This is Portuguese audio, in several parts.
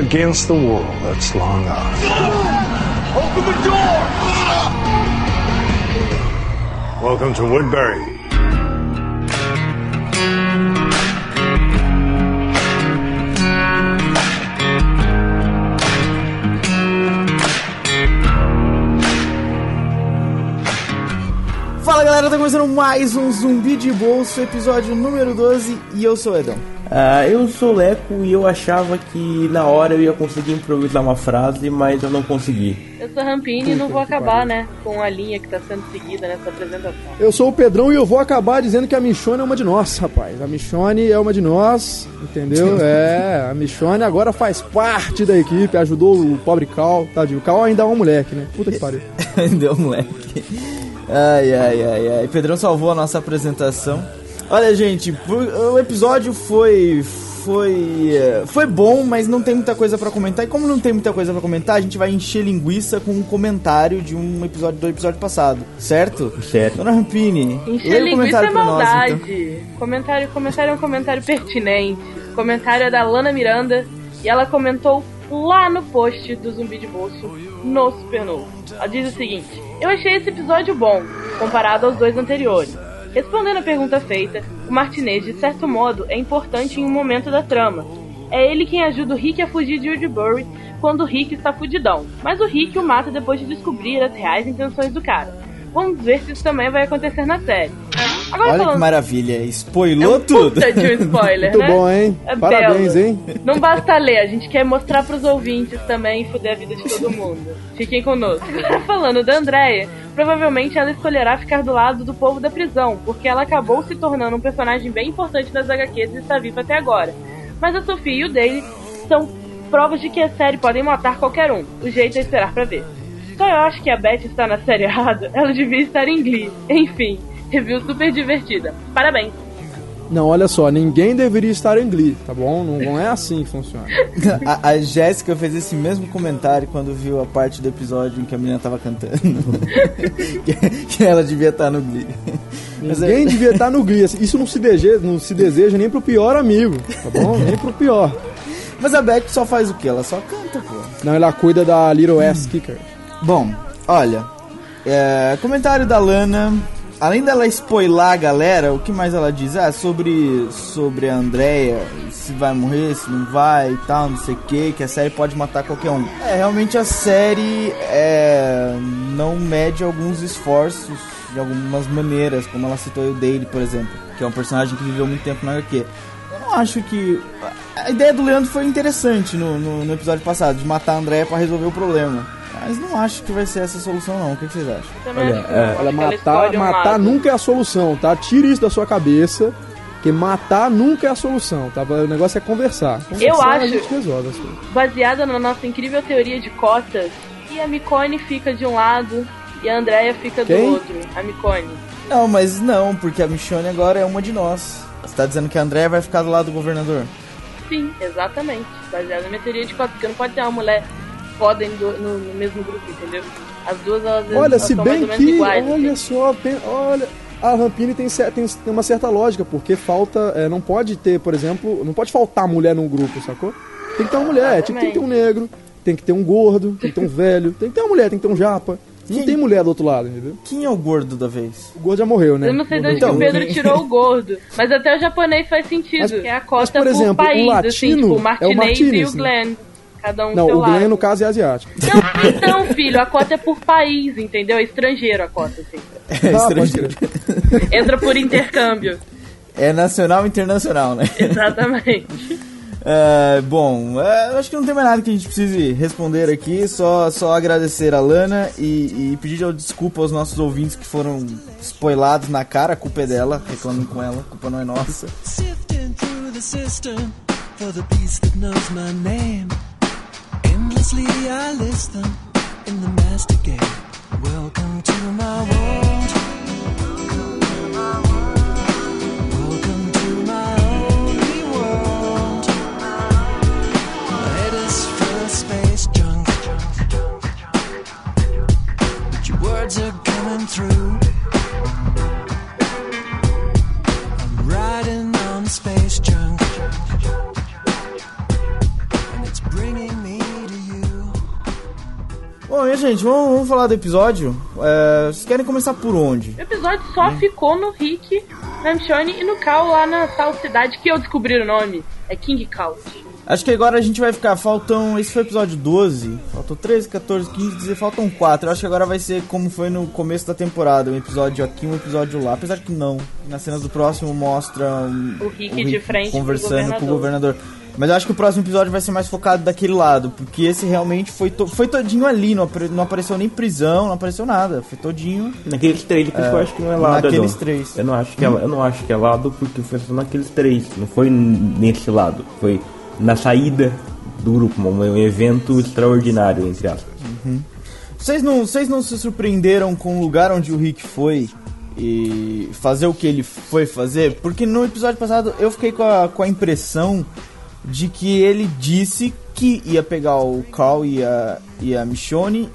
against the world that's long ours. Open the door! Welcome to Woodbury. Fala galera, tá começando mais um Zumbi de Bolso, episódio número 12 e eu sou o Edão. Ah, eu sou o Leco e eu achava que na hora eu ia conseguir improvisar uma frase, mas eu não consegui. Eu sou Rampini e não vou acabar, né, com a linha que tá sendo seguida nessa apresentação. Eu sou o Pedrão e eu vou acabar dizendo que a Michone é uma de nós, rapaz. A Michone é uma de nós, entendeu? É, a Michone agora faz parte da equipe, ajudou o pobre Cal, tadinho. O Cal ainda é um moleque, né? Puta que pariu. Deu moleque. Ai, ai, ai, ai. Pedrão salvou a nossa apresentação. Olha, gente, o episódio foi. Foi. eh, Foi bom, mas não tem muita coisa pra comentar. E como não tem muita coisa pra comentar, a gente vai encher linguiça com um comentário de um episódio do episódio passado, certo? Certo. Dona Rampini, Encher o linguiça comentário é pra nós, maldade. então. Comentário, comentário é um comentário pertinente. Comentário é da Lana Miranda e ela comentou lá no post do Zumbi de Bolso no Super Novo. Ela diz o seguinte: Eu achei esse episódio bom, comparado aos dois anteriores. Respondendo a pergunta feita, o Martinez, de certo modo, é importante em um momento da trama. É ele quem ajuda o Rick a fugir de Woodbury quando o Rick está fudidão. Mas o Rick o mata depois de descobrir as reais intenções do cara. Vamos ver se isso também vai acontecer na série. Agora Olha que falando maravilha, é spoilou um tudo. puta de um spoiler, Muito né? bom, hein? É Parabéns, belo. hein? Não basta ler, a gente quer mostrar pros ouvintes também e fuder a vida de todo mundo. Fiquem conosco. Agora falando da Andrea, provavelmente ela escolherá ficar do lado do povo da prisão, porque ela acabou se tornando um personagem bem importante das HQs e está viva até agora. Mas a Sophie e o Dale são provas de que a série podem matar qualquer um. O jeito é esperar pra ver. Só eu acho que a Beth está na série errada, ela devia estar em Glee. Enfim, review super divertida. Parabéns. Não, olha só, ninguém deveria estar em Glee, tá bom? Não, não é assim que funciona. A, a Jéssica fez esse mesmo comentário quando viu a parte do episódio em que a menina tava cantando. que, que ela devia estar no Glee. É- Ninguém devia estar no Glee. Isso não se, deseja, não se deseja nem pro pior amigo, tá bom? Nem pro pior. Mas a Beth só faz o quê? Ela só canta, pô. Não, ela cuida da Little Ass Kicker. Bom, olha. é, comentário da Lana. Além dela spoiler a galera, o que mais ela diz? Ah, sobre, sobre a Andrea, se vai morrer, se não vai e tal, não sei o que, que a série pode matar qualquer um. É, realmente a série é, não mede alguns esforços de algumas maneiras, como ela citou o Dale, por exemplo, que é um personagem que viveu muito tempo na HQ. Eu não acho que. A ideia do Leandro foi interessante no, no, no episódio passado, de matar a Andrea pra resolver o problema. Mas não acho que vai ser essa a solução, não. O que, que vocês acham? Também Olha, acho é. Acho Olha, matar, um matar nunca é a solução, tá? Tire isso da sua cabeça. Que matar nunca é a solução, tá? O negócio é conversar. Conversar, acho- A gente resolve as coisas. baseada na nossa incrível teoria de cotas, e a Micone fica de um lado e a Andrea fica do Quem? outro. A Micone. Não, mas não, porque a Michonne agora é uma de nós. Você tá dizendo que a Andrea vai ficar do lado do governador? Sim, exatamente. Baseada na minha teoria de cotas, porque não pode ter uma mulher foda em do- no, no mesmo grupo, entendeu? As duas, elas, Olha, elas se são mais bem ou menos que, iguais. olha assim. só, pen- olha, a Rampini tem, tem, tem uma certa lógica, porque falta, é, não pode ter, por exemplo, não pode faltar mulher num grupo, sacou? Tem que ter uma mulher, tipo, tem que ter um negro, tem que ter um gordo, tem que ter um velho, tem que ter uma mulher, tem que ter um japa. Não Quem? tem mulher do outro lado, entendeu? Quem é o gordo da vez? O gordo já morreu, né? Eu não sei de onde que o Pedro tirou o gordo, mas até o japonês faz sentido. Mas- que é a mas, cota por exemplo, o país, assim, latino tipo, o é o Martinez, e Martinez, o né? Cada um Não, o Glenn, lado. no caso, é asiático. Não, então, filho, a cota é por país, entendeu? É estrangeiro a cota, assim. É Ah, estrangeiro. Entra por intercâmbio. É nacional e internacional, né? Exatamente. É, bom, é, eu acho que não tem mais nada que a gente precise responder aqui, só, só agradecer a Lana e, e pedir desculpa aos nossos ouvintes que foram spoilados na cara, a culpa é dela, reclamem com ela, a culpa não é nossa. Sifting through the system for the beast that knows my name. Endlessly I listen in the master game. Welcome to my world. Welcome to my only world. Head is full of space junk. But your words are coming through. Gente, vamos, vamos falar do episódio. É, vocês querem começar por onde? O episódio só ficou no Rick, na Michonne e no Cal lá na tal cidade que eu descobri o nome. É King Couch. Acho que agora a gente vai ficar. Faltam. Esse foi o episódio 12. Faltou 13, 14, 15, 16. Faltam 4. Eu acho que agora vai ser como foi no começo da temporada: um episódio aqui, um episódio lá. Apesar que não. Nas cenas do próximo mostra. Um, O Rick de frente conversando com o governador. governador. Mas eu acho que o próximo episódio vai ser mais focado daquele lado. Porque esse realmente foi, to- foi todinho ali. Não, apare- não apareceu nem prisão, não apareceu nada. Foi todinho. Naqueles três, que eu acho que não é lado. naqueles Adão. três. Eu não acho que é, eu não acho que é lado porque foi só naqueles três. Não foi nesse lado. Foi na saída do grupo, um, evento extraordinário, entre aspas. Vocês não, vocês não se surpreenderam com o lugar onde o Rick foi e fazer o que ele foi fazer? Porque no episódio passado eu fiquei com a, com a impressão de que ele disse que ia pegar o Carl e a, e a Michonne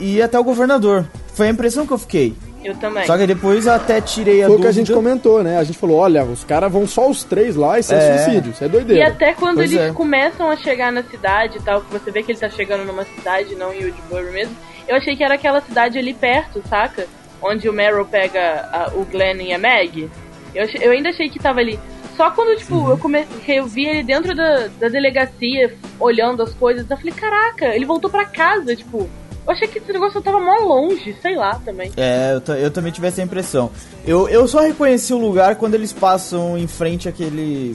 e ir até o governador. Foi a impressão que eu fiquei. Eu também. Só que depois eu até tirei a Foi o que dúvida. a gente comentou, né? A gente falou, olha, os caras vão só os três lá, isso é, É. suicídio, isso é E doideira. até quando Pois eles é. começam a chegar na cidade e tal, que você vê que ele tá chegando numa cidade, não em Woodbury mesmo, eu achei que era aquela cidade ali perto, saca? Onde o Meryl pega a- o Glenn e a Meg. Eu, eu ainda achei que tava ali. Só quando, tipo, eu, come, que eu vi ele dentro da, da delegacia, olhando as coisas, eu falei, caraca, ele voltou pra casa, tipo. Eu achei que esse negócio tava mó longe, sei lá também. É, eu, eu também tive essa impressão. Eu, eu só reconheci o lugar quando eles passam em frente àquele.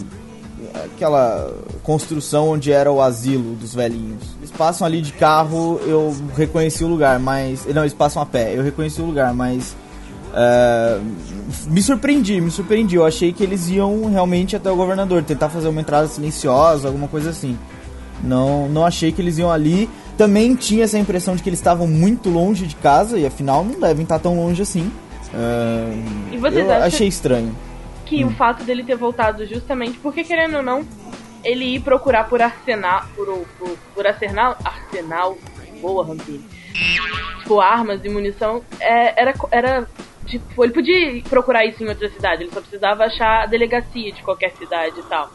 aquela construção onde era o asilo dos velhinhos. Eles passam ali de carro, eu reconheci o lugar, mas. Não, eles passam a pé, eu reconheci o lugar, mas. É, me surpreendi, me surpreendi. Eu achei que eles iam realmente até o governador, tentar fazer uma entrada silenciosa, alguma coisa assim. Não, não achei que eles iam ali. Também tinha essa impressão de que eles estavam muito longe de casa e afinal não devem estar tão longe assim. É, E vocês eu achei estranho. que o fato dele ter voltado justamente porque, querendo ou não, ele ir procurar por arsenal. Por, por, por arsenal. Arsenal. Boa, Rampini. Tipo, armas e munição. é, era. era tipo, ele podia procurar isso em outra cidade, ele só precisava achar a delegacia de qualquer cidade e tal.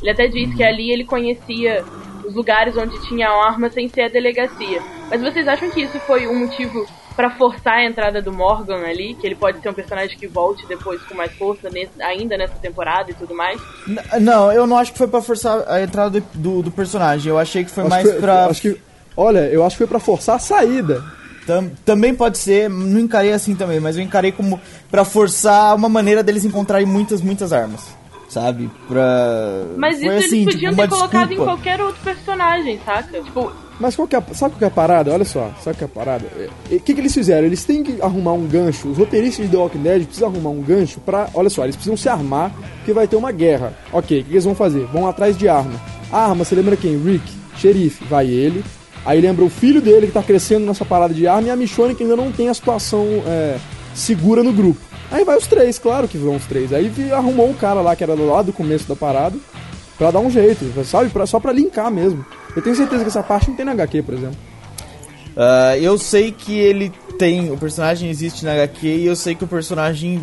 Ele até disse que ali ele conhecia os lugares onde tinha arma sem ser a delegacia. Mas vocês acham que isso foi um motivo pra forçar a entrada do Morgan ali? Que ele pode ser um personagem que volte depois com mais força nesse- ainda nessa temporada e tudo mais? N- Não, eu não acho que foi pra forçar a entrada do, do, do personagem. Eu achei que foi Acho mais que- pra. acho que, olha, eu acho que foi pra forçar a saída. Tam- também pode ser, não encarei assim também, mas eu encarei como pra forçar uma maneira deles encontrarem muitas, muitas armas. Sabe? Pra. Mas isso assim, eles tipo, podiam uma ter colocado em qualquer outro personagem, saca? Tipo, Mas qual que é, a- sabe qual que é a parada? Olha só, sabe qual que é a parada? O que, que eles fizeram? Eles têm que arrumar um gancho. Os roteiristas de The Walking Dead precisam arrumar um gancho pra. Olha só, eles precisam se armar porque vai ter uma guerra. Ok, o que, que eles vão fazer? Vão atrás de arma. A arma, você lembra quem? Rick, xerife, vai ele. Aí lembra o filho dele que tá crescendo nessa parada de arma e a Michonne que ainda não tem a situação é, segura no grupo. Aí vai os três, claro que vão os três. Aí arrumou um cara lá que era lá do começo da parada pra dar um jeito, sabe? Pra- só pra linkar mesmo. Eu tenho certeza que essa parte não tem na HQ, por exemplo. Ah, eu sei que ele tem. O personagem existe na HQ e eu sei que o personagem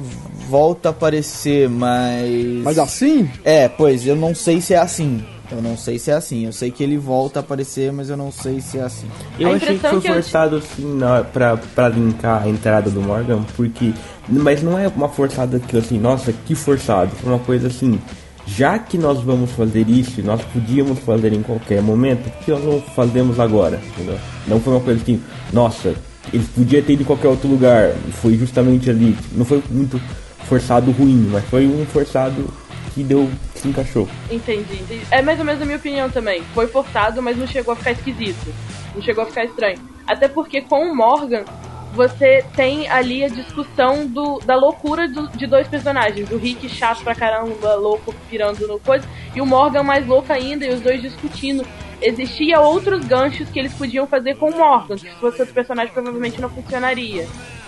volta a aparecer, mas. Mas assim, É, pois, eu não sei se é assim. Eu não sei se é assim. Eu sei que ele volta a aparecer, mas eu não sei se é assim. Eu A achei que foi que forçado assim na, pra, pra linkar a entrada do Morgan, porque. Mas não é uma forçada que assim, nossa, que forçado. Foi uma coisa assim. Já que nós vamos fazer isso, nós podíamos fazer em qualquer momento, por que nós não fazemos agora? Entendeu? Não foi uma coisa assim, nossa, ele podia ter ido em qualquer outro lugar, foi justamente ali. Não foi muito forçado ruim, mas foi um forçado que deu, se encaixou. entendi, entendi. É mais ou menos a minha opinião também. Foi forçado, mas não chegou a ficar esquisito. Não chegou a ficar estranho. Até porque com o Morgan, você tem ali a discussão do, da loucura do- de dois personagens. O Rick chato pra caramba, louco, pirando no coisa. E o Morgan mais louco ainda, e os dois discutindo. Existia outros ganchos que eles podiam fazer com o Morgan, que se fosse outro personagem provavelmente não funcionaria.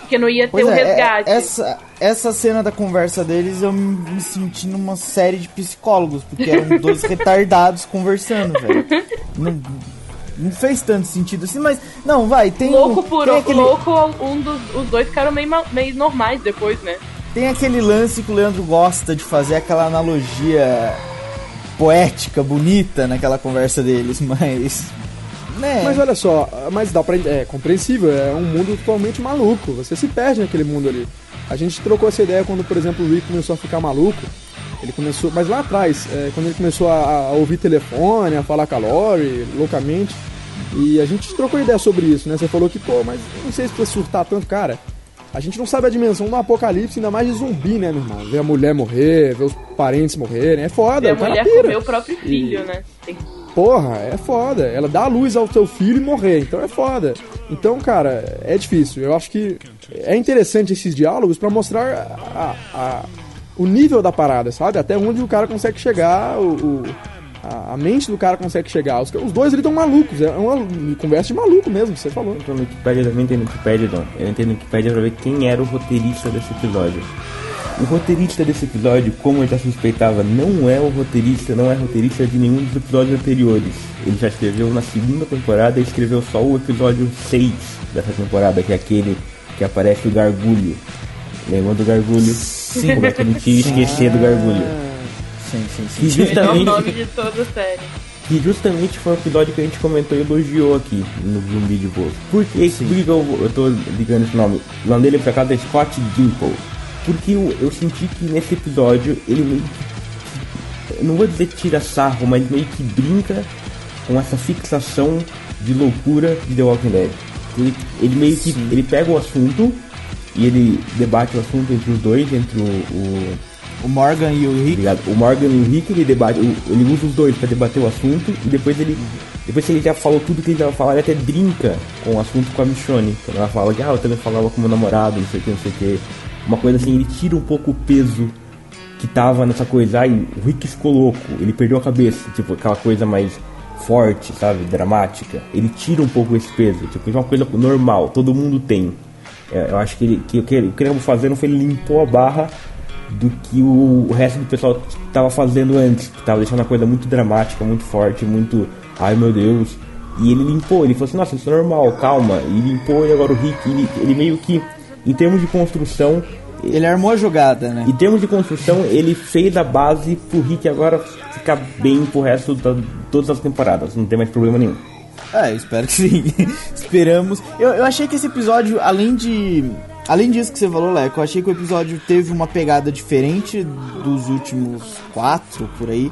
Porque não ia ter Pois o é, resgate. é, essa, essa cena da conversa deles eu me, senti numa série de psicólogos, porque eram dois retardados conversando, velho. Não, não fez tanto sentido assim, mas. Não, vai, tem. Louco por tem aquele, louco, um dos os dois ficaram meio, meio normais depois, né? Tem aquele lance que o Leandro gosta de fazer aquela analogia poética, bonita naquela conversa deles, mas. Né? Mas olha só, mas dá pra. É compreensível, é um mundo totalmente maluco. Você se perde naquele mundo ali. A gente trocou essa ideia quando, por exemplo, o Rick começou a ficar maluco. Ele começou, mas lá atrás, é, quando ele começou a, a ouvir telefone, a falar com a Lori, loucamente. E a gente trocou ideia sobre isso, né? Você falou que, pô, mas não sei se precisa surtar tanto, cara. A gente não sabe a dimensão do apocalipse, ainda mais de zumbi, né, meu irmão? Ver a mulher morrer, ver os parentes morrerem, é foda. E a mulher pira. comeu o próprio filho, E- né? Tem- Porra, é foda. Ela dá a luz ao seu filho e morrer, então é foda. Então, cara, é difícil. Eu acho que é interessante esses diálogos pra mostrar a- a- o nível da parada, sabe? Até onde o cara consegue chegar, o, o- a, a mente do cara consegue chegar. Os, os dois ali estão malucos, é uma conversa de maluco mesmo, que você falou. Eu tô no Wikipedia também, tem no Wikipedia não. Eu entrei no Wikipedia pra ver quem era o roteirista desse episódio. O roteirista desse episódio, como eu já suspeitava, não é o roteirista, não é roteirista de nenhum dos episódios anteriores. Ele já escreveu na segunda temporada e escreveu só o episódio 6 dessa temporada, que é aquele que aparece o Gargulho. Lembra do Gargulho? Sim. Como é que a gente ia esquecer do Gargulho? Sim, sim, sim. Que justamente, nome de toda a série. que justamente foi o episódio que a gente comentou e elogiou aqui no de Bolso. Por que, eu, eu tô ligando esse nome? O nome dele por acaso é Scott Gimple. Porque eu, eu senti que nesse episódio ele meio que. não vou dizer tira sarro, mas meio que brinca com essa fixação de loucura de The Walking Dead. Ele, ele meio que. Ele pega o assunto e ele debate o assunto entre os dois, entre o- o O Morgan e o Rick. Obrigado. O Morgan e o Rick, ele debate, ele usa os dois pra debater o assunto e depois ele, depois que ele já falou tudo que ele já falar, ele até brinca com o assunto com a Michonne. Quando ela fala que, ah, eu também falava com meu namorado, não sei o que, não sei o que. Uma coisa assim, ele tira um pouco o peso que tava nessa coisa. Ai, o Rick ficou louco, ele perdeu a cabeça, tipo, aquela coisa mais forte, sabe, dramática. Ele tira um pouco esse peso, tipo, é uma coisa normal, todo mundo tem. É, eu acho que, ele, que que o que ele fazendo foi ele limpou a barra do que o, o resto do pessoal estava fazendo antes, que tava deixando a coisa muito dramática, muito forte, muito. Ai meu Deus. E ele limpou, ele falou assim, nossa, isso é normal, calma. E limpou e agora o Rick, ele, ele meio que, em termos de construção, Ele armou a jogada, né? em termos de construção, ele fez a base pro Rick agora ficar bem pro resto de todas as temporadas, não tem mais problema nenhum. É, eu espero que sim. Esperamos. Eu, eu achei que esse episódio, além de. Além disso que você falou, Leco, eu achei que o episódio teve uma pegada diferente dos últimos quatro por aí.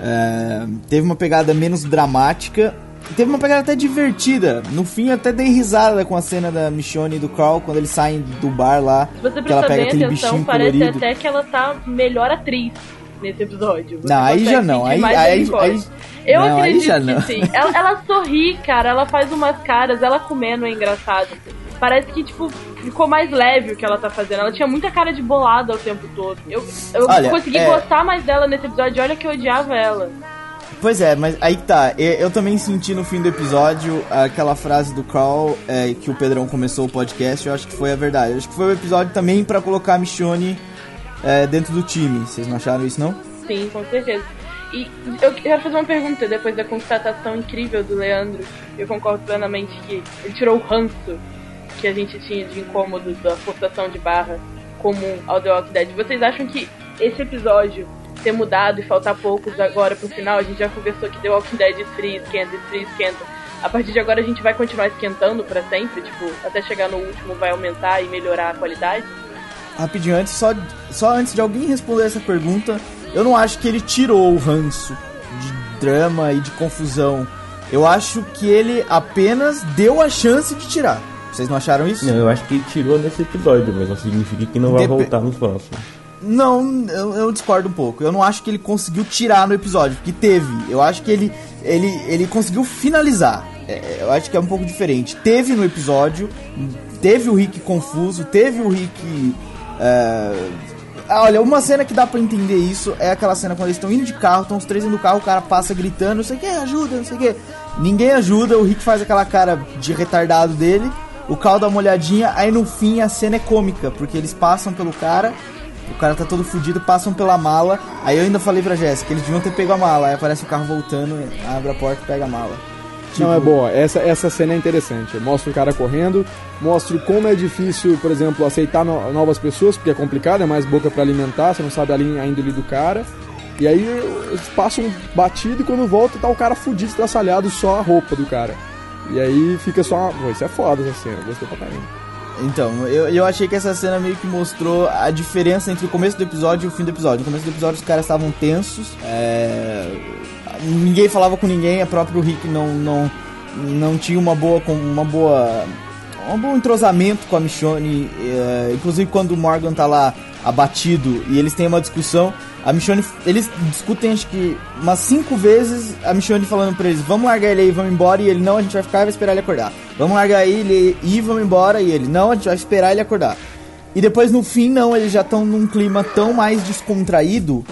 É, teve uma pegada menos dramática. Teve uma pegada até divertida. No fim, eu até dei risada com a cena da Michonne e do Carl quando eles saem do bar lá. Se você que ela prestar pega bem aquele atenção, bichinho parece colorido. até que ela tá melhor atriz nesse episódio. Você Não, aí já não, aí- aí- aí- Eu não, aí acredito já que sim. Ela, ela sorri, cara, ela faz umas caras, ela comendo é engraçado. Parece que, tipo, ficou mais leve o que ela tá fazendo. Ela tinha muita cara de bolada o tempo todo. Eu, eu Olha, consegui é- gostar mais dela nesse episódio, olha que eu odiava ela. Pois é, mas aí que tá. Eu, também senti no fim do episódio aquela frase do Carl é, que o Pedrão começou o podcast. Eu acho que foi a verdade. Eu acho que foi o episódio também pra colocar a Michonne é, dentro do time. Vocês não acharam isso, não? Sim, com certeza. E eu quero fazer uma pergunta depois da constatação incrível do Leandro. Eu concordo plenamente que ele tirou o ranço que a gente tinha de incômodo da forçação de barra comum ao The Walking Dead. Vocês acham que esse episódio ter mudado e faltar poucos agora pro final, a gente já conversou que The Walking Dead esfria, esquenta, esfria, esquenta. A partir de agora a gente vai continuar esquentando pra sempre, tipo, até chegar no último vai aumentar e melhorar a qualidade? Rapidinho, antes, só, só antes de alguém responder essa pergunta, eu não acho que ele tirou o ranço de drama e de confusão. Eu acho que ele apenas deu a chance de tirar. Vocês não acharam isso? Não, eu acho que ele tirou nesse episódio, mas não significa que não vai Dep- voltar nos próximos. Não, eu, eu discordo um pouco. Eu não acho que ele conseguiu tirar no episódio, porque teve. Eu acho que ele, ele, ele conseguiu finalizar. É, eu acho que é um pouco diferente. Teve no episódio, teve o Rick confuso, teve o Rick. é, ah, Olha, uma cena que dá pra entender isso é aquela cena quando eles estão indo de carro, estão os três indo do carro, o cara passa gritando, não sei o que, ajuda, não sei o que. Ninguém ajuda, o Rick faz aquela cara de retardado dele, o Cal dá uma olhadinha, aí no fim a cena é cômica, porque eles passam pelo cara, o cara tá todo fudido, passam pela mala. Aí eu ainda falei pra Jéssica, eles deviam ter pego a mala. Aí aparece o carro voltando, abre a porta e pega a mala. Tipo, Não, é boa. Essa, essa cena é interessante. Mostra o cara correndo, mostra como é difícil, por exemplo, aceitar no- novas pessoas, porque é complicado, é mais boca pra alimentar, você não sabe a, linha, a índole do cara. E aí eles passam batido e quando volta tá o cara fudido, estraçalhado, só a roupa do cara. E aí fica só. Pô, isso é foda essa cena, gostei pra caramba. Então, eu, eu achei que essa cena meio que mostrou a diferença entre o começo do episódio e o fim do episódio. No começo do episódio os caras estavam tensos, é, ninguém falava com ninguém, a próprio Rick não, não, não tinha uma boa, uma boa, um bom entrosamento com a Michonne. é, inclusive quando o Morgan tá lá abatido e eles têm uma discussão, a Michonne, eles discutem acho que umas cinco vezes, a Michonne falando pra eles, vamos largar ele aí, vamos embora, e ele, não, a gente vai ficar e vai esperar ele acordar. Vamos largar ele e vamos embora, e ele, não, a gente vai esperar ele acordar. E depois no fim, não, eles já estão num clima tão mais descontraído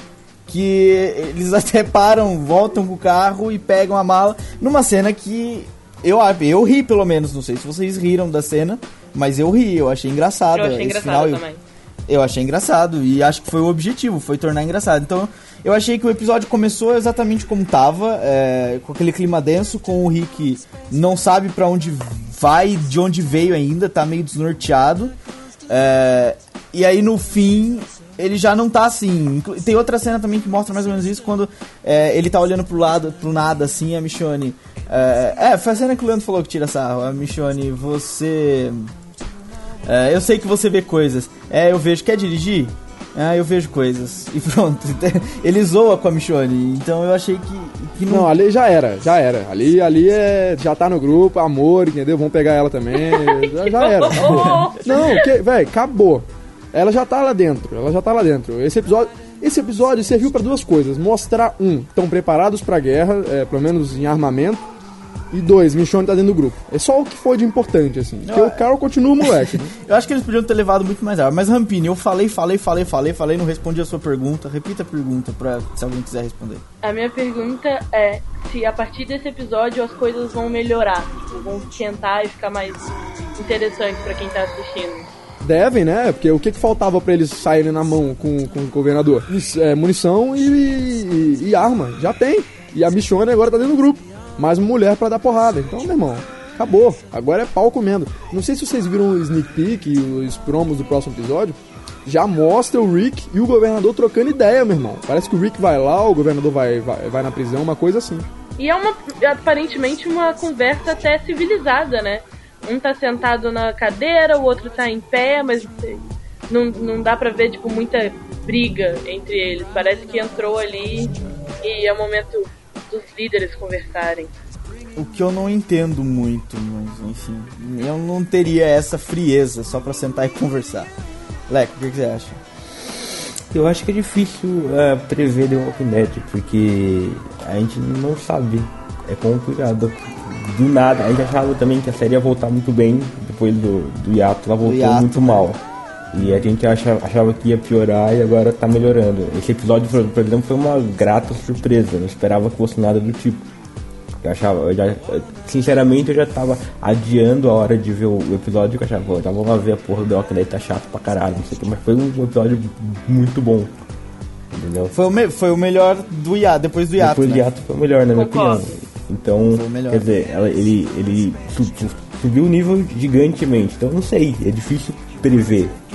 que eles até param, voltam pro carro e pegam a mala numa cena que eu, eu ri pelo menos, não sei se vocês riram da cena, mas eu ri, eu achei engraçado. Eu achei esse engraçado final, também. eu achei engraçado e acho que foi o objetivo, foi tornar engraçado. Então, eu achei que o episódio começou exatamente como tava, é, com aquele clima denso, com o Rick não sabe pra onde vai, de onde veio ainda, tá meio desnorteado. É, e aí no fim ele já não tá assim. Tem outra cena também que mostra mais ou menos isso quando é, ele tá olhando pro lado, pro nada assim, a Michonne. É, é, foi a cena que o Leandro falou que tira sarro. A Michonne, você. É, eu sei que você vê coisas. É, eu vejo. Quer dirigir? Ah, eu vejo coisas. E pronto. Ele zoa com a Michonne. Então eu achei que, que Não, ali já era, já era. Ali, ali é, já tá no grupo, amor, entendeu? Vamos pegar ela também. já, já era. acabou. Não, velho, acabou. Ela já tá lá dentro, ela já tá lá dentro. Esse episódio, esse episódio serviu pra duas coisas: mostrar um, estão preparados pra guerra, é, pelo menos em armamento. E dois, Michonne tá dentro do grupo. É só o que foi de importante, assim. Porque o Carl continua moleque. né? Eu acho que eles podiam ter levado muito mais água. Mas, Rampini, eu falei, falei, falei, falei, falei, não respondi a sua pergunta. Repita a pergunta pra se alguém quiser responder. A minha pergunta é se a partir desse episódio as coisas vão melhorar, tipo, vão esquentar e ficar mais interessante pra quem tá assistindo. Devem, né? Porque o que, que faltava pra eles saírem na mão com, com o governador? É, munição e, e- e arma. Já tem. E a Michonne agora tá dentro do grupo. Mais uma mulher pra dar porrada. Então, meu irmão, acabou. Agora é pau comendo. Não sei se vocês viram o sneak peek os promos do próximo episódio. Já mostra o Rick e o governador trocando ideia, meu irmão. Parece que o Rick vai lá, o governador vai, vai, vai na prisão, uma coisa assim. E é uma aparentemente uma conversa até civilizada, né? Um tá sentado na cadeira, o outro tá em pé, mas não, não dá pra ver, tipo, muita briga entre eles. Parece que entrou ali e é o momento dos líderes conversarem. O que eu não entendo muito, mas enfim. Eu não teria essa frieza só pra sentar e conversar. Leco, o que, que você acha? Eu acho que é difícil é, prever The Walking Dead, porque a gente não sabe. É complicado. Do nada, a gente achava também que a série ia voltar muito bem depois do, do hiato, ela voltou hiato, muito né? E a gente acha, achava que ia piorar e agora tá melhorando. Esse episódio, por exemplo, foi uma grata surpresa, não esperava que fosse nada do tipo. Eu achava, eu já, sinceramente, eu já tava adiando a hora de ver o episódio, que eu achava, pô, já vou lá ver a porra do The Walking Dead, tá chato pra caralho, não sei o que, mas foi um episódio muito bom. Entendeu? Foi o, me- foi o melhor do hiato, depois do hiato. Depois do né? hiato foi o melhor, na minha opinião. Então, Foi o melhor. quer dizer, ela- ele, ele su- su- subiu o nível gigantemente. Então, não sei, é difícil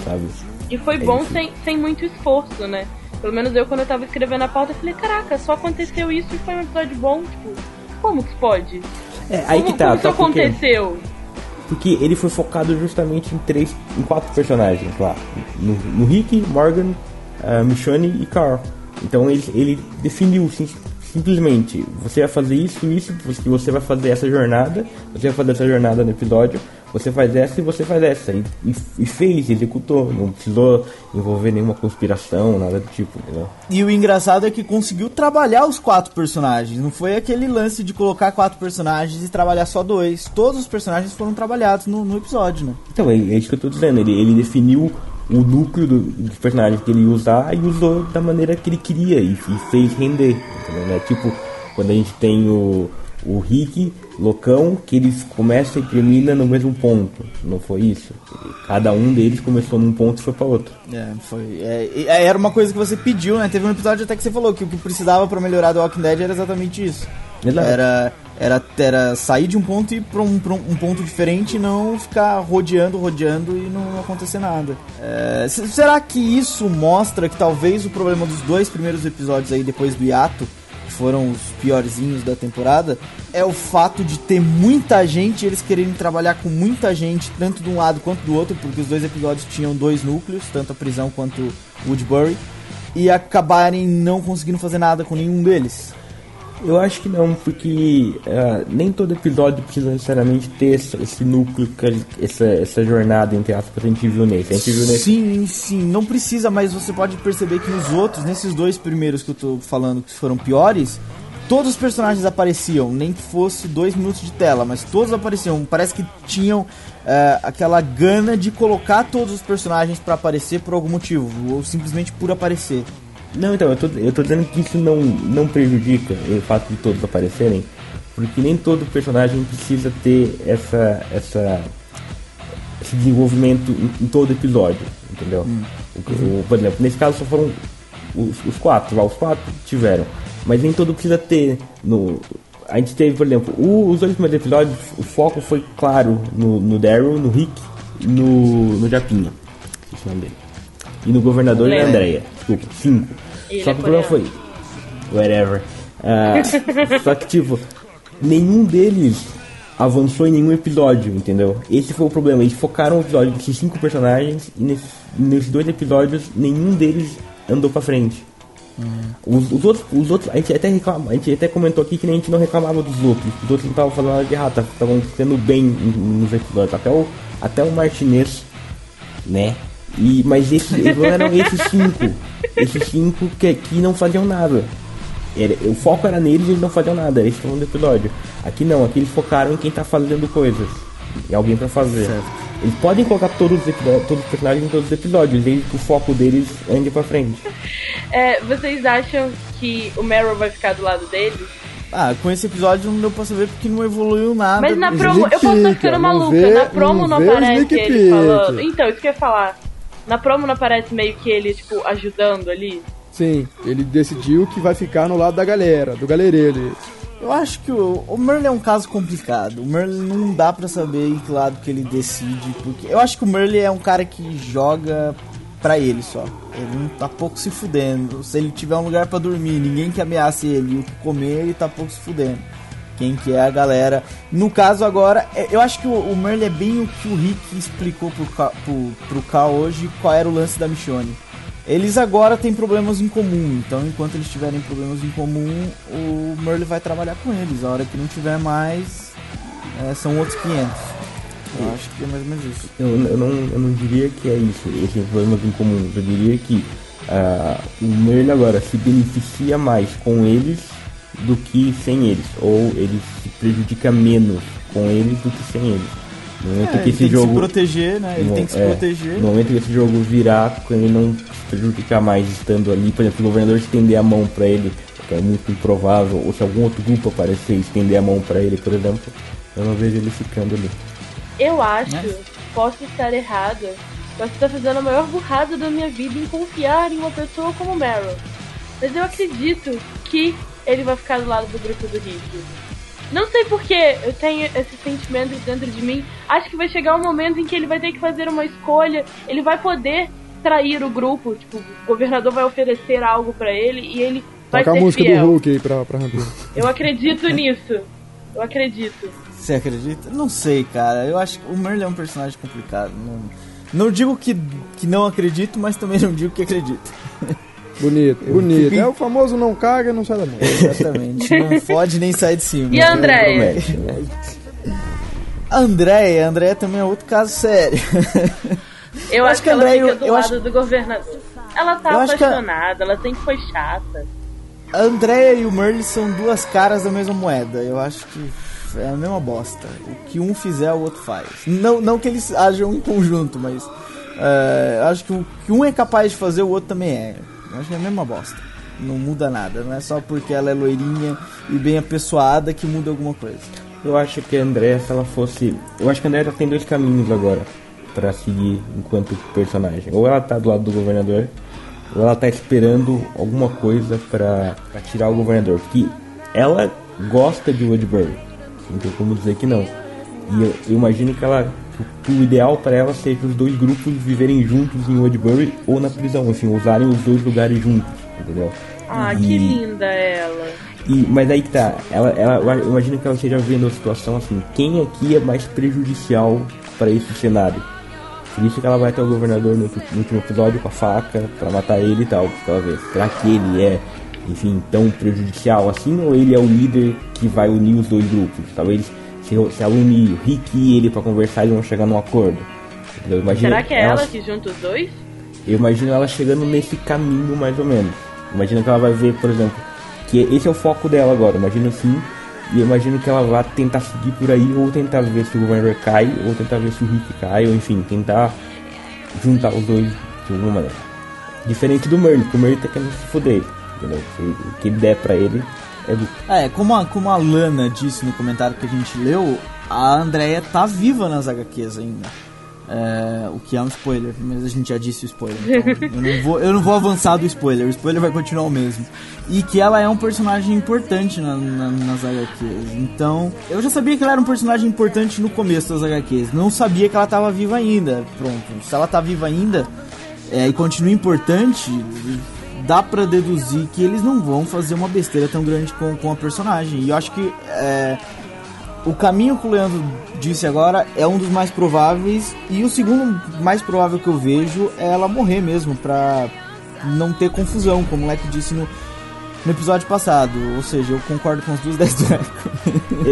sabe? E foi É bom sem, sem muito esforço, né? Pelo menos eu, quando eu tava escrevendo a pauta, eu falei, caraca, só aconteceu isso e foi um episódio bom, tipo, como que pode? É, aí como, que tá, como isso tá porque, aconteceu? porque ele foi focado justamente em três, em quatro personagens lá. No, no Rick, Morgan, uh, Michonne e Carl. Então ele, ele definiu sim- simplesmente, você vai fazer isso, isso, você vai fazer essa jornada, você vai fazer essa jornada no episódio, você faz essa e você faz essa. E, e- e fez, executou. Não precisou envolver nenhuma conspiração, nada do tipo, entendeu? E o engraçado é que conseguiu trabalhar os quatro personagens. Não foi aquele lance de colocar quatro personagens e trabalhar só dois. Todos os personagens foram trabalhados no, no episódio, né? Então, é, é isso que eu tô dizendo. Ele, ele definiu o núcleo do, dos personagens que ele ia usar e usou da maneira que ele queria e, e fez render. Entendeu? Né? Tipo, quando a gente tem o, o Rick, loucão, que eles começam e terminam no mesmo ponto. Não foi isso? Cada um deles começou num ponto e foi para outro. É, foi. é, é, era uma coisa que você pediu, né? Teve um episódio até que você falou que o que precisava pra melhorar do Walking Dead era exatamente isso. Exato. Era, era, era sair de um ponto e ir pra um, pra um ponto diferente e não ficar rodeando, rodeando e não acontecer nada. É, se- será que isso mostra que talvez o problema dos dois primeiros episódios aí depois do hiato que foram os piorzinhos da temporada, é o fato de ter muita gente, eles quererem trabalhar com muita gente, tanto de um lado quanto do outro, porque os dois episódios tinham dois núcleos, tanto a prisão quanto Woodbury, e acabarem não conseguindo fazer nada com nenhum deles. Eu acho que não, porque uh, nem todo episódio precisa necessariamente ter esse, esse núcleo, essa, essa jornada, entre aspas, que a gente viu nesse. A gente viu nesse. Sim, sim, não precisa, mas você pode perceber que nos outros, nesses dois primeiros que eu tô falando que foram piores, todos os personagens apareciam, nem que fosse dois minutos de tela, mas todos apareciam. Parece que tinham uh, aquela gana de colocar todos os personagens para aparecer por algum motivo, ou simplesmente por aparecer. Não, então, eu tô, eu tô dizendo que isso não, não prejudica o fato de todos aparecerem, porque nem todo personagem precisa ter essa, essa, esse desenvolvimento em, em todo episódio, entendeu? Hum. O, o, por exemplo, nesse caso só foram os, os quatro, lá os quatro tiveram, mas nem todo precisa ter. No, a gente teve, por exemplo, o, os dois primeiros episódios, o foco foi claro no, no Daryl, no Rick e no, no Japinha. Esse nome dele. E no governador e na Andrea. Desculpa, cinco. Ele só é que o problema foi. Whatever. Uh, só que, tipo, nenhum deles avançou em nenhum episódio, entendeu? Esse foi o problema. Eles focaram o episódio desses cinco personagens e nesses, nesses dois episódios nenhum deles andou pra frente. Uhum. Os, os, outros, os outros, a gente até reclama, a gente até comentou aqui que nem a gente não reclamava dos outros. Os outros não estavam fazendo nada de errado, estavam sendo bem nos episódios. Até o, até o Martinez, né? E, mas esse, não eram esses cinco. Esses cinco que aqui não faziam nada. Era, o foco era neles e eles não faziam nada. Era esse o episódio. Aqui não, aqui eles focaram em quem tá fazendo coisas. E alguém para fazer. Certo. Eles podem colocar todos os, todos os personagens em todos os episódios, desde que o foco deles ande pra frente. É, vocês acham que o Meryl vai ficar do lado deles? Ah, com esse episódio não deu pra saber porque não evoluiu nada. Mas na promo, eu posso estar ficando maluca, vê, na promo não, não aparece ele falando. Então, isso que eu ia falar. Na promo não aparece meio que ele, tipo, ajudando ali? Sim, ele decidiu que vai ficar no lado da galera, do galerelho. Eu acho que o, o Merle é um caso complicado. O Merle não dá para saber em que lado que ele decide, porque eu acho que o Merle é um cara que joga para ele só. Ele não tá pouco se fudendo. Se ele tiver um lugar para dormir, ninguém que ameace ele e o que comer, ele tá pouco se fudendo quem que é a galera. No caso agora, é, eu acho que o, o Merle é bem o que o Rick explicou pro, pro, pro Cal hoje qual era o lance da Michonne. Eles agora têm problemas em comum, então enquanto eles tiverem problemas em comum, o Merle vai trabalhar com eles. A hora que não tiver mais, é, são outros 500. Eu acho que é mais ou menos isso. Eu, eu, não, eu não diria que é isso, esses problemas em comum. Eu diria que uh, o Merle agora se beneficia mais com eles do que sem eles, ou ele se prejudica menos com eles do que sem eles. No momento é, que esse tem jogo. Que se proteger, né? Ele no, tem que se é, proteger. No momento que esse jogo virar, quando ele não se prejudicar mais estando ali, por exemplo, o governador estender a mão para ele, que é muito improvável, ou se algum outro grupo aparecer e estender a mão para ele, por exemplo, eu não vejo ele ficando ali. Eu acho, né? posso estar errada, mas você tá fazendo a maior burrada da minha vida em confiar em uma pessoa como Meryl. Mas eu acredito que ele vai ficar do lado do grupo do Rick. Não sei porquê, eu tenho esse sentimento dentro de mim. Acho que vai chegar um momento em que ele vai ter que fazer uma escolha. Ele vai poder trair o grupo. Tipo, o governador vai oferecer algo para ele e ele vai Toca ser a música fiel. do Hulk aí pra, pra Eu acredito nisso. Eu acredito. Você acredita? Não sei, cara. Eu acho que o Merle é um personagem complicado. Não, não digo que, que não acredito, mas também não digo que acredito. Bonito, bonito. É o famoso não caga, não sai da mão. Exatamente. não pode nem sair de cima. E a Andréia? A Andréia, a Andréia também é outro caso sério. Eu, acho, que, ela Andréia, fica do lado acho... do governador. Ela tá apaixonada, ela sempre foi chata. A Andréia e o Merle são duas caras da mesma moeda. Eu acho que é a mesma bosta. O que um fizer, o outro faz. Não, não que eles ajam em conjunto, mas uh, acho que o que um é capaz de fazer, o outro também é. Acho que é a mesma bosta. Não muda nada. Não é só porque ela é loirinha e bem apessoada que muda alguma coisa. Eu acho que a Andrea, se ela fosse. Eu acho que a Andrea tem dois caminhos agora para seguir enquanto personagem. Ou ela tá do lado do governador, ou ela tá esperando alguma coisa para tirar o governador. Porque ela gosta de Woodbury. Não tem como dizer que não. E eu, eu imagino que ela o ideal para ela seja os dois grupos viverem juntos em Woodbury ou na prisão, assim, usarem os dois lugares juntos, entendeu? Ah, e... que linda ela. E, mas aí que tá, ela, ela, eu imagino que ela esteja vendo a situação assim, quem aqui é mais prejudicial para esse cenário? Por isso que ela vai até o governador no, no último episódio com a faca para matar ele e tal, porque ela vê, será que ele é, enfim, tão prejudicial assim, ou ele é o líder que vai unir os dois grupos? Talvez se, se ela unir o Rick e ele para conversar, eles vão chegar num acordo. Entendeu? Será que é ela que junta os dois? Eu imagino ela chegando nesse caminho mais ou menos. Imagina que ela vai ver, por exemplo, que esse é o foco dela agora, imagina assim. E eu imagino que ela vai tentar seguir por aí, ou tentar ver se o governador cai, ou tentar ver se o Rick cai, ou enfim, tentar juntar os dois de alguma maneira. Diferente do Merle, que o Merle tá querendo se foder, entendeu? O que der pra ele é como a, como a Lana disse no comentário que a gente leu, a Andrea tá viva nas HQs ainda. É, o que é um spoiler, mas a gente já disse o spoiler. Então eu, não vou, eu não vou avançar do spoiler, o spoiler vai continuar o mesmo. E que ela é um personagem importante na, na, nas HQs. Então, eu já sabia que ela era um personagem importante no começo das HQs. Não sabia que ela tava viva ainda. Pronto, se ela tá viva ainda é, e continua importante, dá pra deduzir que eles não vão fazer uma besteira tão grande com, com a personagem. E eu acho que é, o caminho que o Leandro disse agora é um dos mais prováveis. E o segundo mais provável que eu vejo é ela morrer mesmo, pra não ter confusão, como o Leque disse no, no episódio passado. Ou seja, eu concordo com os duas 10 do Eco.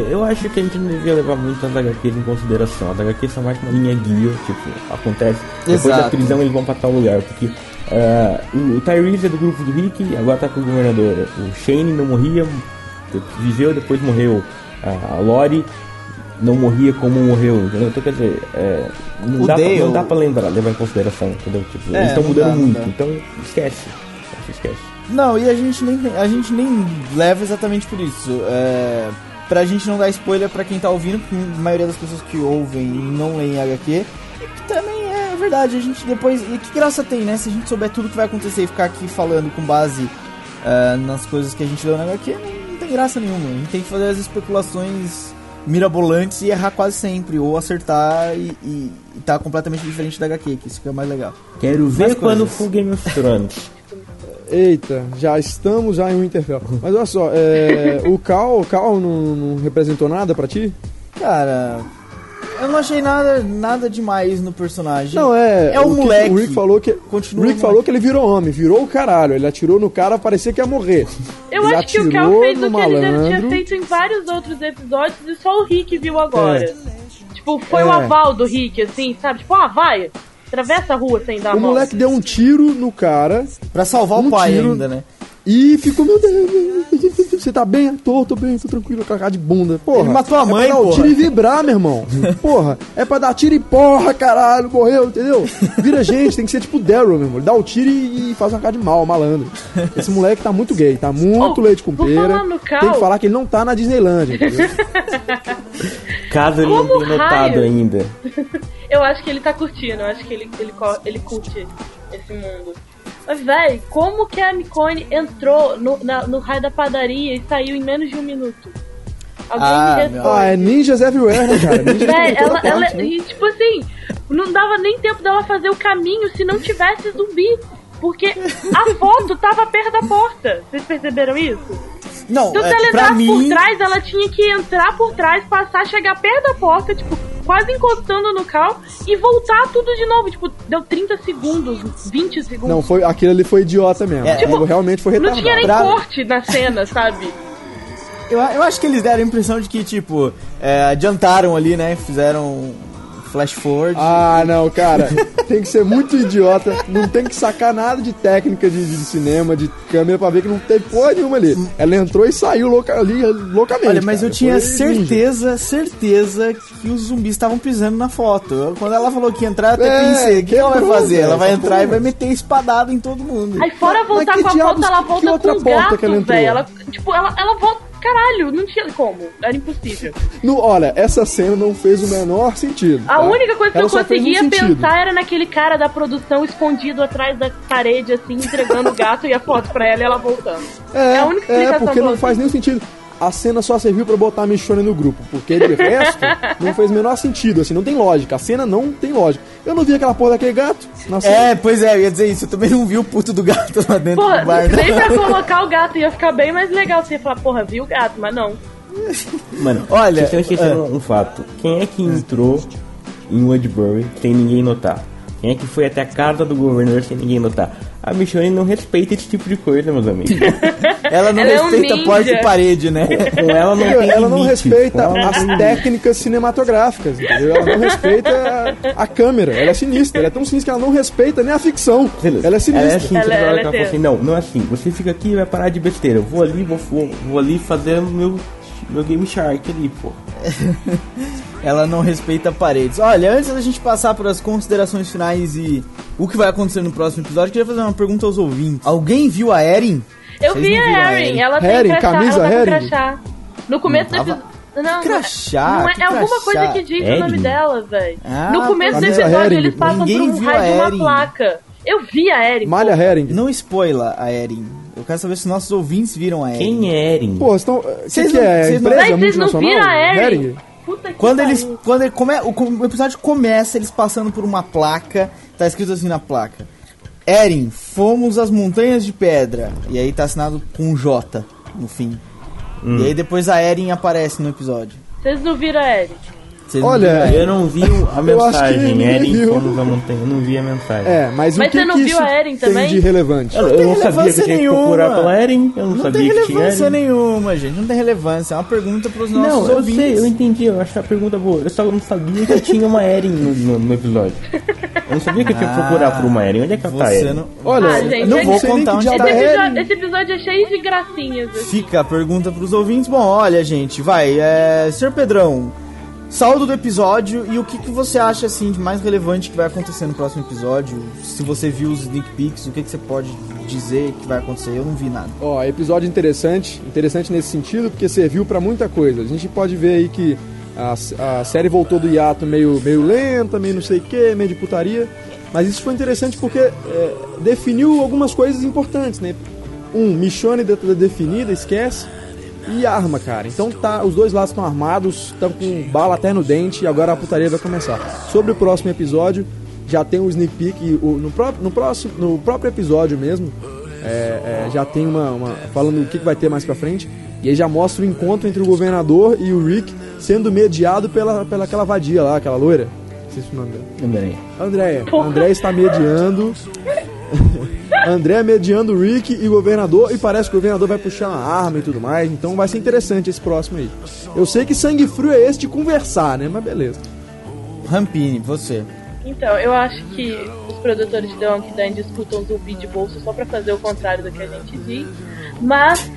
Eu acho que a gente não devia levar muito as HQs em consideração. As HQs são mais uma linha guia, tipo, acontece. Depois da Exato. prisão eles vão pra tal lugar, porque ah, o, Tyrese é do grupo do Rick, agora tá com o governador. O Shane não morria, viveu, depois morreu. Ah, a Lori não morria como morreu, entendeu? Então, quer dizer, é, não, dá pra, não dá pra lembrar, levar em consideração, entendeu? Tipo, É, eles estão mudando dá, muito, dá. então esquece. Esquece. Não, e a gente nem, a gente nem leva exatamente por isso. É, pra gente não dar spoiler pra quem tá ouvindo, porque a maioria das pessoas que ouvem não leem HQ. Verdade, a gente depois. E que graça tem, né? Se a gente souber tudo que vai acontecer e ficar aqui falando com base é, nas coisas que a gente leu na HQ, não, não tem graça nenhuma. A gente tem que fazer as especulações mirabolantes e errar quase sempre, ou acertar e, e, e tá completamente diferente da HQ, que isso que é o mais legal. Quero ver Mais quando for Game of Thrones. Eita, já estamos já em Winterfell. Mas olha só, é, o Cal, o Cal não, não representou nada pra ti? Cara, eu não achei nada, nada demais no personagem. Não, é. É o que moleque. O Rick falou que. Continua o Rick falou que ele virou homem, virou o caralho. Ele atirou no cara, parecia que ia morrer. Eu Ele acho que o Cal fez o que ele já tinha malandro. feito em vários outros episódios e só o Rick viu agora. É. Tipo, foi É. o aval do Rick, assim, sabe? Tipo, ah, vai, atravessa a rua sem dar a O moleque deu um tiro no cara Pra salvar Um o pai tiro. ainda, né? E ficou, meu Deus, você tá bem? Tô, tô bem, tô tranquilo, com a cara de bunda. Porra, Ele matou a é mãe, pra dar o porra. tiro e vibrar, meu irmão. Porra, é pra dar tiro e porra, caralho, morreu, entendeu? Vira gente, tem que ser tipo o Daryl, meu irmão. Ele dá o tiro e, faz uma cara de mal, malandro. Esse moleque tá muito gay, tá muito Oh, leite com pera. Tem que falar que ele não tá na Disneylândia, entendeu? Caso ele não tenha notado ainda. Eu acho que ele tá curtindo, eu acho que ele, ele, ele curte esse mundo. Mas, véi, como que a Micone entrou no, na- no raio da padaria e saiu em menos de um minuto? Alguém Ah, me meu responde. ah, é ninjas everywhere, né, cara? Ninjas toda ela, ela, parte, né? e, tipo assim, não dava nem tempo dela fazer o caminho se não tivesse zumbi. Porque a foto tava perto da porta. Vocês perceberam isso? Não, Então, se é, ela entrasse por mim. trás, ela tinha que entrar por trás, passar, chegar perto da porta, tipo, quase encostando no cal e voltar tudo de novo. Tipo, deu 30 segundos, 20 segundos. Não, foi, aquele ali foi idiota mesmo. É, Aquilo tipo, realmente foi Não retardado. tinha nem Pra- corte na cena, sabe? Eu, eu acho que eles deram a impressão de que, tipo, é, adiantaram ali, né? Fizeram flash forward. Ah, não, cara. tem que ser muito idiota. Não tem que sacar nada de técnica de, de cinema, de câmera pra ver que não teve porra nenhuma ali. Ela entrou e saiu louca, ali, loucamente. Olha, mas cara. eu tinha Foi ninja. certeza, certeza que os zumbis estavam pisando na foto. Quando ela falou que ia entrar, eu até É, pensei, o que ela vai fazer? Ela vai entrar e porra. vai meter espadada em todo mundo. Aí fora Mas voltar que com a foto, ela que volta outra com um porta gato, que ela entrou? velho. Ela, tipo, ela, ela volta. Caralho, não tinha como. Era impossível. No, olha, essa cena não fez o menor sentido. A tá? única coisa que Ela eu um conseguia pensar era naquele cara da produção escondido atrás da parede, assim, entregando o gato e a foto pra ela e ela voltando. É, É a única é explicação porque não faz nenhum sentido. A cena só serviu pra botar a Michonne no grupo, porque de resto não fez o menor sentido, assim, não tem lógica. A cena não tem lógica. Eu não vi aquela porra daquele gato na cena. É, pois é, eu ia dizer isso. Eu também não vi o puto do gato lá dentro Porra, do bar. né? nem pra colocar o gato ia ficar bem mais legal você ia falar, porra, viu o gato, mas não. Mano, Olha, vocês estão esquecendo é. um fato. Quem é que entrou em Woodbury sem ninguém notar? Quem é que foi até a casa do governador sem ninguém notar? A Michonne não respeita esse tipo de coisa, meus amigos. Ela não Ela é um respeita porta e parede, né? Com ela não tem ela não respeita ela as técnicas cinematográficas, entendeu? Ela não respeita a, a câmera. Ela é sinistra. Ela é tão sinistra que ela não respeita nem a ficção. Beleza. Ela é sinistra. Ela é assim, Ela- ela, ela é assim, não, não é assim. Você fica aqui e vai parar de besteira. Eu vou ali, vou, vou, vou ali fazer meu, meu Game Shark ali, pô. Ela não respeita paredes. Olha, antes da gente passar para as considerações finais e o que vai acontecer no próximo episódio, eu queria fazer uma pergunta aos ouvintes. Alguém viu a Erin? Eu Vocês vi a Erin, Erin? ela tem crachá, camisa ela tá com Herring? crachá. No começo Não do tava- episódio. Não, crachá, não é, que é alguma coisa que diz o nome dela, velho. Ah, no começo do episódio eles passam Ninguém por um raio de uma placa. Eu vi a Erin. Malha. Herring. Não spoiler a Erin. Eu quero saber se nossos ouvintes viram a Erin. Quem é Eren? Pô, estão. O que, Vocês que não- é? vocês não- Empresa Mas vocês não multinacional? viram a Erin? Puta que Quando pariu. eles. Quando ele come, o, o episódio começa, eles passando por uma placa. Tá escrito assim na placa. Erin, fomos às montanhas de pedra. E aí tá assinado com um J no fim. Hum. E aí depois a Erin aparece no episódio. Vocês não viram a Erin. Vocês não Olha, viram? Eu não vi a Eu que mensagem. Eren montanha. Eu não vi a mensagem. É, mas, Mas o que, você não que viu isso a Erin tem também? de relevante? Eu, eu tem não sabia que eu relevância tinha que nenhuma. procurar pela Eren. Eu não, Não sabia tem que tinha relevância Eren. nenhuma, gente. Não tem relevância. É uma pergunta pros nossos Não, eu ouvintes. sei, eu entendi, eu acho a pergunta boa. Eu só não sabia que tinha uma Eren no, no- no episódio. Eu não sabia que eu tinha que procurar por uma Eren. Onde é que ela tá Eren? não. Olha, Ah, gente, eu não não vou contar que onde tá Esse episódio, Herring. esse episódio é cheio de gracinhas. assim. Fica a pergunta pros ouvintes. Bom, olha, gente, vai. É, Sr. Pedrão, saldo do episódio e o que, que você acha assim de mais relevante que vai acontecer no próximo episódio? Se você viu os sneak peeks, o que, que você pode dizer que vai acontecer? Eu não vi nada. Ó, episódio interessante, interessante nesse sentido, porque serviu pra muita coisa. A gente pode ver aí que a, a série voltou do hiato meio, meio lenta, meio não sei o que, meio de putaria. Mas isso foi interessante porque é, definiu algumas coisas importantes, né? Um, Michonne de- de- definida, esquece. E arma, cara. Então tá, os dois lados estão armados, estão com bala até no dente e agora a putaria vai começar. Sobre o próximo episódio, já tem um sneak peek o- no, pró- no, próximo, no próprio episódio mesmo. é, é, já tem uma, uma- falando o que, que vai ter mais pra frente. E aí já mostra o encontro entre o governador e o Rick sendo mediado pela, pela aquela vadia lá, aquela loira. Não sei se o nome dela. André. Andréia. André está mediando. André mediando o Rick e o governador. E parece que o governador vai puxar uma arma e tudo mais. Então vai ser interessante esse próximo aí. Eu sei que sangue frio é esse de conversar, né? Mas beleza. Rampini, você. Então, eu acho que os produtores de The Walking Dead disputam zumbi de bolso só pra fazer o contrário do que a gente diz. Mas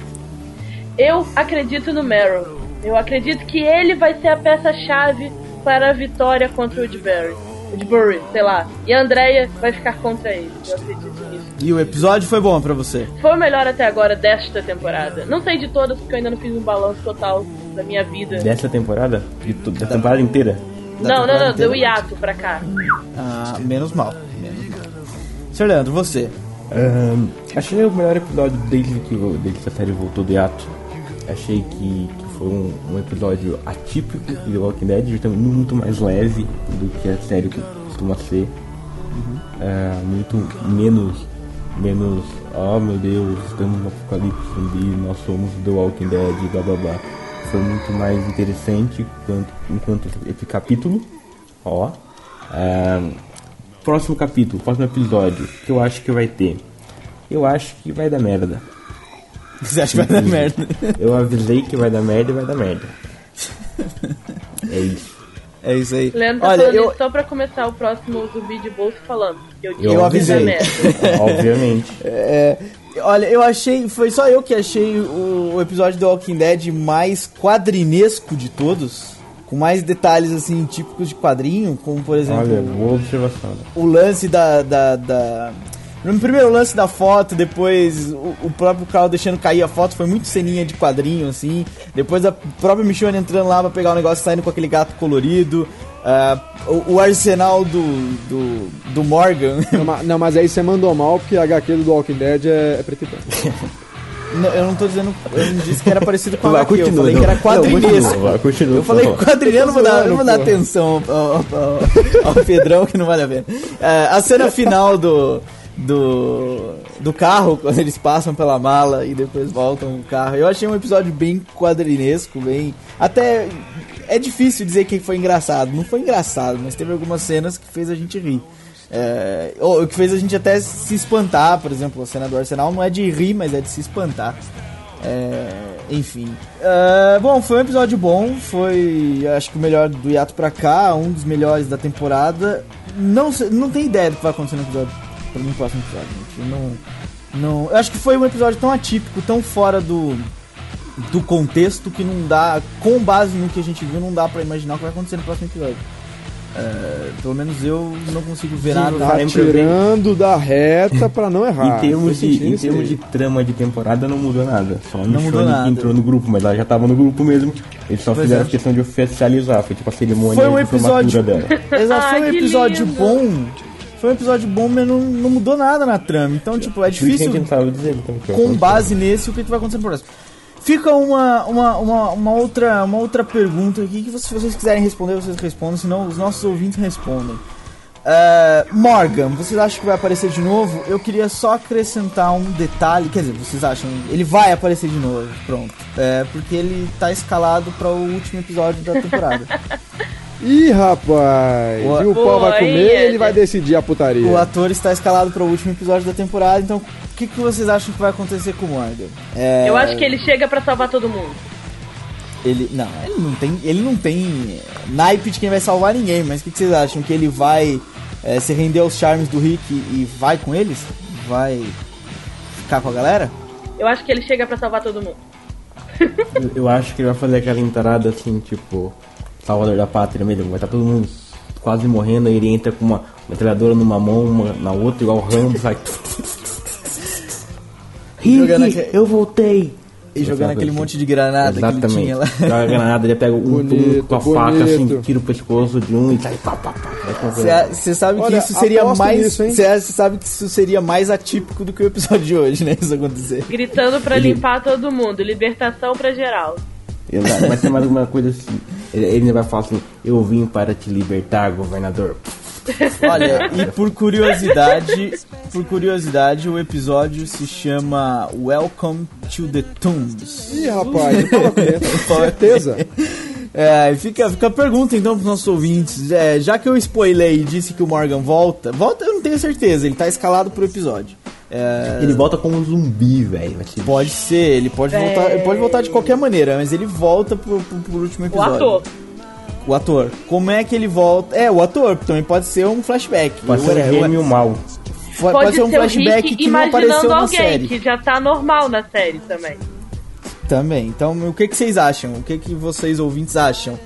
eu acredito no Meryl. Eu acredito que ele vai ser a peça-chave para a vitória contra o Woodbury. Woodbury, sei lá. E a Andrea vai ficar contra ele. Eu acredito nisso. E o episódio foi bom pra você? Foi o melhor até agora desta temporada. Não sei de todas, porque eu ainda não fiz um balanço total da minha vida. Dessa temporada? De da temporada inteira? Da Não, não, temporada não, inteira? deu hiato pra cá. Ah, menos mal. Menos mal. Sr. Leandro, você. Ahn, achei o melhor episódio desde que, desde que a série voltou do hiato. Achei que, que foi um, um episódio atípico de The Walking Dead, justamente muito mais leve do que a série costuma ser. Ah, muito menos, menos, oh meu Deus, estamos no apocalipse zumbi, nós somos The Walking Dead, blá blá blá. Foi muito mais interessante quanto, enquanto esse capítulo. Ó. Ah, próximo capítulo, próximo episódio, que eu acho que vai ter. Eu acho que vai dar merda. Você acha que vai dar merda? Eu avisei que vai dar merda e vai dar merda. É isso. É isso aí. Leandro tá Olha, falando eu, isso só pra começar o próximo zumbi de bolso falando. Eu, Eu vai avisei. Obviamente. É, olha, eu achei. Foi só eu que achei o, o episódio do Walking Dead mais quadrinesco de todos. Com mais detalhes assim, típicos de quadrinho, como por exemplo Olha, boa observação. né? o lance da, da, da- No primeiro lance da foto, depois o, o próprio Carl deixando cair a foto, foi muito ceninha de quadrinho, assim. Depois a própria Michonne entrando lá pra pegar o negócio e saindo com aquele gato colorido. Ah, o, o arsenal do, do, do Morgan. Não, Não, mas aí você mandou mal porque a HQ do Walking Dead é, é preto e branco. Não, eu não tô dizendo. Eu não disse que era parecido com a HQ, eu falei que não. era quadrinesco. Não, continua, eu falei não vou dar, não vou dar atenção ao, ao- ao Pedrão, que não vale a pena. É, a cena final do, do, do carro, quando eles passam pela mala e depois voltam o carro, eu achei um episódio bem quadrinesco, bem. Até. É difícil dizer que foi engraçado. Não foi engraçado, mas teve algumas cenas que fez a gente rir. É, ou que fez a gente até se espantar, por exemplo, a cena do Arsenal não é de rir, mas é de se espantar. É, enfim. É, bom, foi um episódio bom. Foi, acho que o melhor do hiato pra cá, um dos melhores da temporada. Não, não tem ideia do que vai acontecer no episódio. Pra mim, no próximo episódio, gente. Não, não, eu acho que foi um episódio tão atípico, tão fora do, do contexto que não dá, com base no que a gente viu, não dá pra imaginar o que vai acontecer no próximo episódio. É, pelo menos eu não consigo ver nada. Tá tirando da reta pra não errar. Em termos, de, em termos de trama de temporada não mudou nada. Só a Não mudou Michonne nada. que entrou no grupo, mas ela já tava no grupo mesmo. Eles só Pois fizeram é. a questão de oficializar. Foi tipo a cerimônia Foi um de episódio. formatura dela. Exato, foi um que episódio lindo. bom. Foi um episódio bom, mas não, não mudou nada na trama. Então, tipo, é difícil dizer. Então, com base nesse o que que vai acontecer no próximo. Fica uma, uma, uma, uma outra, uma outra pergunta aqui que se vocês quiserem responder, vocês respondem, senão os nossos ouvintes respondem. É, Morgan, vocês acham que vai aparecer de novo? Eu queria só acrescentar um detalhe, quer dizer, vocês acham, ele vai aparecer de novo, pronto. É, porque ele tá escalado para o último episódio da temporada. Ih, rapaz! O- E o pau vai comer aí, ele vai decidir a putaria. O ator está escalado para o último episódio da temporada, então o que, que vocês acham que vai acontecer com o Morgan? É, Eu acho que ele chega pra salvar todo mundo. Ele. Não, ele não tem. Ele não tem naipe de quem vai salvar ninguém, mas o que, que vocês acham? Que ele vai é, se render aos charmes do Rick e vai com eles? Vai ficar com a galera? Eu acho que ele chega pra salvar todo mundo. Eu- Eu acho que ele vai fazer aquela entrada assim, tipo, Salvador da Pátria mesmo. Vai estar todo mundo quase morrendo, aí ele entra com uma metralhadora numa mão, uma na outra, igual o Rambo, sai. Rick, eu voltei! E jogando aquele assim. monte de granada que ele Exatamente. tinha lá. Joga a granada, ele pega um Bonito, com a faca, assim, bonito. tira o pescoço de um e sai pá, pá, pá. Você sabe Olha, que isso seria mais. Você sabe que isso seria mais atípico do que o episódio de hoje, né? Isso acontecer. Gritando pra Ele- limpar todo mundo. Libertação pra geral. Exato, vai ser mais alguma coisa assim. Ele, ele vai falar assim: Eu vim para te libertar, governador. Olha, e por curiosidade, por curiosidade, o episódio se chama Welcome to the Tombs. Ih, rapaz, pau vai comer. Certeza? É, fica, fica a pergunta então pros nossos ouvintes. É, já que eu spoilei e disse que o Morgan volta, volta eu não tenho certeza, ele tá escalado pro episódio. É, Ele volta como um zumbi, velho. pode ser, ele pode voltar, ele pode voltar de qualquer maneira, mas ele volta pro, pro, pro último O episódio. ator. O ator. Como é que ele volta? É, o ator, também pode ser um flashback. Pode ser o gêmeo mal. Pode, Pode, ser um ser o flashback Rick que não apareceu imaginando na alguém, série. que já tá normal na série também. Também. Então, o que, que vocês acham? O que, que vocês ouvintes acham?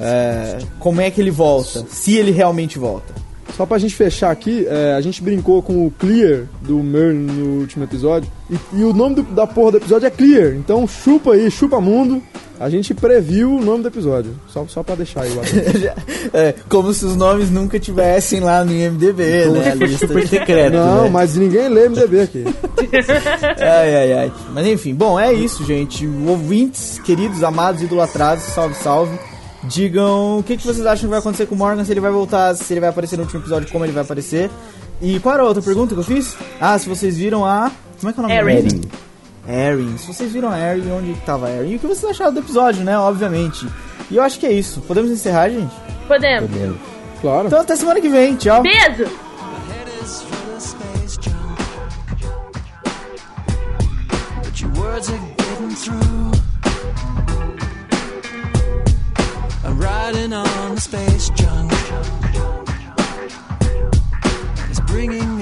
É, como é que ele volta? Se ele realmente volta. Só pra gente fechar aqui, é, a gente brincou com o Clear do Merlin no último episódio. E, e o nome do- da porra do episódio é Clear. Então chupa aí, chupa mundo. A gente previu o nome do episódio. Só, só pra deixar aí o. É, como se os nomes nunca tivessem lá no IMDB, né? A lista Super de... secreto, Não, né? mas ninguém lê MDB aqui. Ai, ai, ai. Mas enfim, bom, é isso, gente. Ouvintes, queridos, amados, idolatrados, salve, salve. Digam o que, que vocês acham que vai acontecer com o Morgan, se ele vai voltar, se ele vai aparecer no último episódio, como ele vai aparecer. E qual era a outra pergunta que eu fiz? Ah, se vocês viram a. Como é que é o nome Erin. menina? Erin. Se vocês viram a Erin, onde que tava a Erin? E o que vocês acharam do episódio, né? Obviamente. E eu acho que é isso. Podemos encerrar, gente? Podemos. Entendeu? Claro. Então até semana que vem. Tchau. Beijo! words are getting through. riding on a space junk. It's bringing